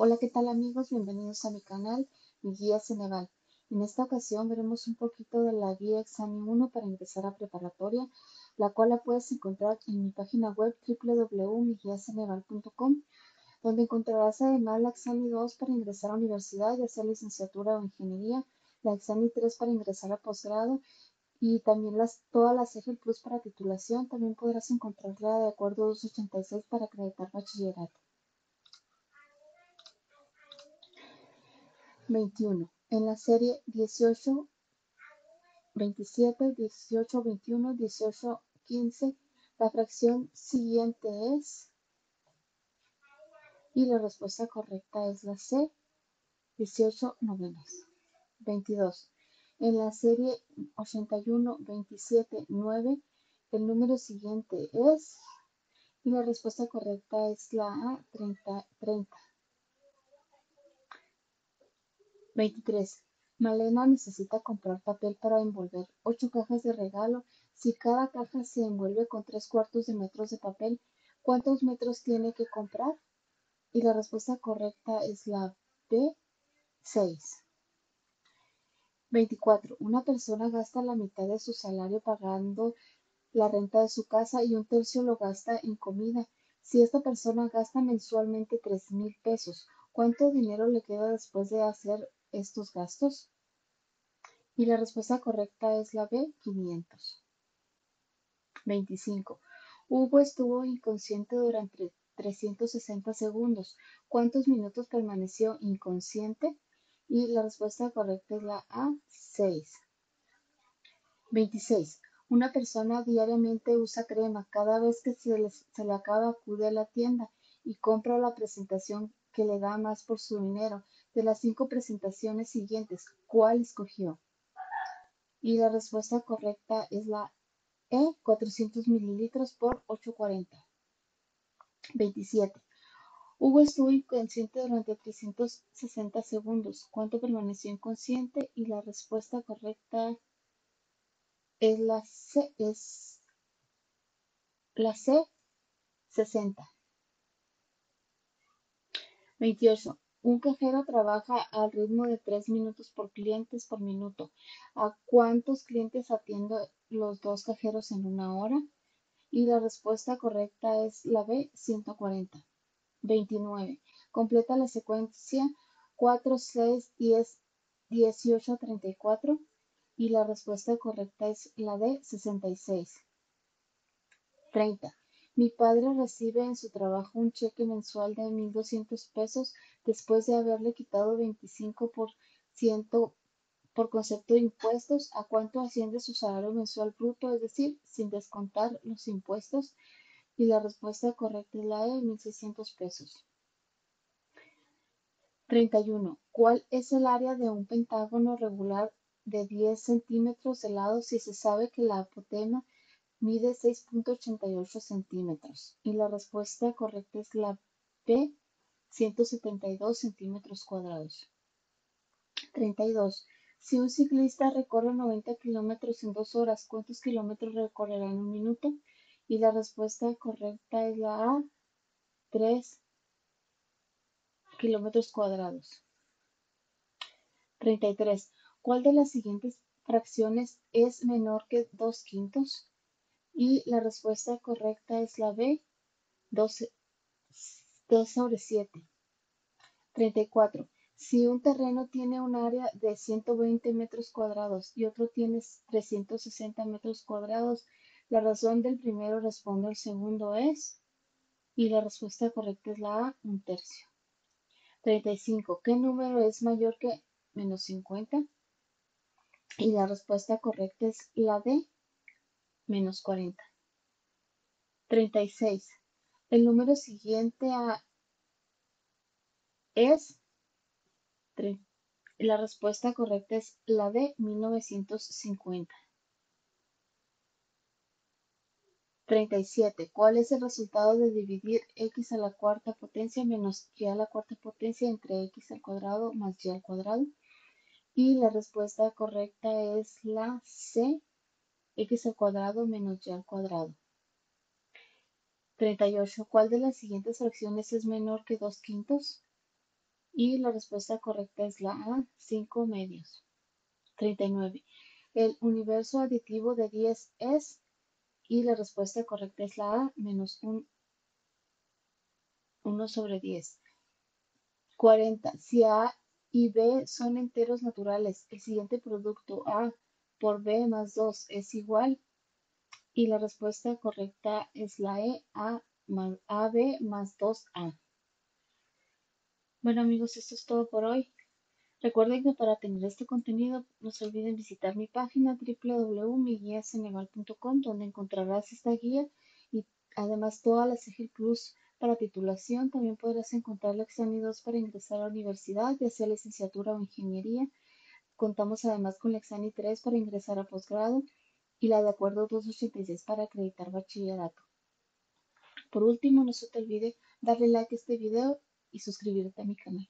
Hola, ¿qué tal amigos? Bienvenidos a mi canal, mi guía Ceneval. En esta ocasión veremos un poquito de la guía Examen 1 para ingresar a preparatoria, la cual la puedes encontrar en mi página web www.miguiaceneval.com, donde encontrarás además la Examen 2 para ingresar a universidad, ya sea licenciatura o ingeniería, la Examen 3 para ingresar a posgrado y también todas las EGEL Plus para titulación. También podrás encontrarla de acuerdo a 286 para acreditar bachillerato. 21. En la serie 18, 27, 18, 21, 18, 15, la fracción siguiente es, y la respuesta correcta es la C, 18 novenas. 22. En la serie 81, 27, 9, el número siguiente es, y la respuesta correcta es la A, 30. 30. 23. Malena necesita comprar papel para envolver ocho cajas de regalo. Si cada caja se envuelve con tres cuartos de metros de papel, ¿cuántos metros tiene que comprar? Y la respuesta correcta es la B, 6. 24. Una persona gasta la mitad de su salario pagando la renta de su casa y un tercio lo gasta en comida. Si esta persona gasta mensualmente tres mil pesos, ¿cuánto dinero le queda después de hacer estos gastos? Y la respuesta correcta es la B, 500. 25. Hugo estuvo inconsciente durante 360 segundos. ¿Cuántos minutos permaneció inconsciente? Y la respuesta correcta es la A, 6. 26. Una persona diariamente usa crema. Cada vez que se le, se le acaba acude a la tienda y compra la presentación que le da más por su dinero. De las cinco presentaciones siguientes, ¿cuál escogió? Y la respuesta correcta es la E, 400 mililitros por 8.40. 27. Hugo estuvo inconsciente durante 360 segundos. ¿Cuánto permaneció inconsciente? Y la respuesta correcta es la C, es la C, 60. 28. Un cajero trabaja al ritmo de 3 minutos por clientes por minuto. ¿A cuántos clientes atiende los dos cajeros en una hora? Y la respuesta correcta es la B, 140. 29. Completa la secuencia 4, 6, 10, 18, 34. Y la respuesta correcta es la D, 66. 30. Mi padre recibe en su trabajo un cheque mensual de 1.200 pesos después de haberle quitado 25% por concepto de impuestos. ¿A cuánto asciende su salario mensual bruto? Es decir, sin descontar los impuestos. Y la respuesta correcta es la de 1.600 pesos. 31. ¿Cuál es el área de un pentágono regular de 10 centímetros de lado si se sabe que la apotema mide 6.88 centímetros y la respuesta correcta es la B, 172 centímetros cuadrados. 32. Si un ciclista recorre 90 kilómetros en dos horas, ¿cuántos kilómetros recorrerá en un minuto? Y la respuesta correcta es la A, 3 kilómetros cuadrados. 33. ¿Cuál de las siguientes fracciones es menor que 2 quintos? Y la respuesta correcta es la B, 2, sobre 7. 34. Si un terreno tiene un área de 120 metros cuadrados y otro tiene 360 metros cuadrados, la razón del primero responde al segundo es, y la respuesta correcta es la A, un tercio. 35. ¿Qué número es mayor que menos 50? Y la respuesta correcta es la D, menos 40. 36. El número siguiente es, la respuesta correcta es la de 1950. 37. ¿Cuál es el resultado de dividir x a la cuarta potencia menos y a la cuarta potencia entre x al cuadrado más y al cuadrado? Y la respuesta correcta es la C, x al cuadrado menos y al cuadrado. 38. ¿Cuál de las siguientes fracciones es menor que 2 quintos? Y la respuesta correcta es la A, 5 medios. 39. El universo aditivo de 10 es, y la respuesta correcta es la A, menos 1 sobre 10. 40. Si A y B son enteros naturales, el siguiente producto A por B más 2 es igual. Y la respuesta correcta es la E, A más AB más 2A. Bueno amigos, esto es todo por hoy. Recuerden que para tener este contenido no se olviden visitar mi página www.miguiasenegal.com donde encontrarás esta guía y además toda la CEGIL Plus para titulación. También podrás encontrar la Exani 2 para ingresar a la universidad, ya sea licenciatura o ingeniería. Contamos además con la Exani 3 para ingresar a posgrado y la de acuerdo 286 para acreditar bachillerato. Por último, no se te olvide darle like a este video y suscribirte a mi canal.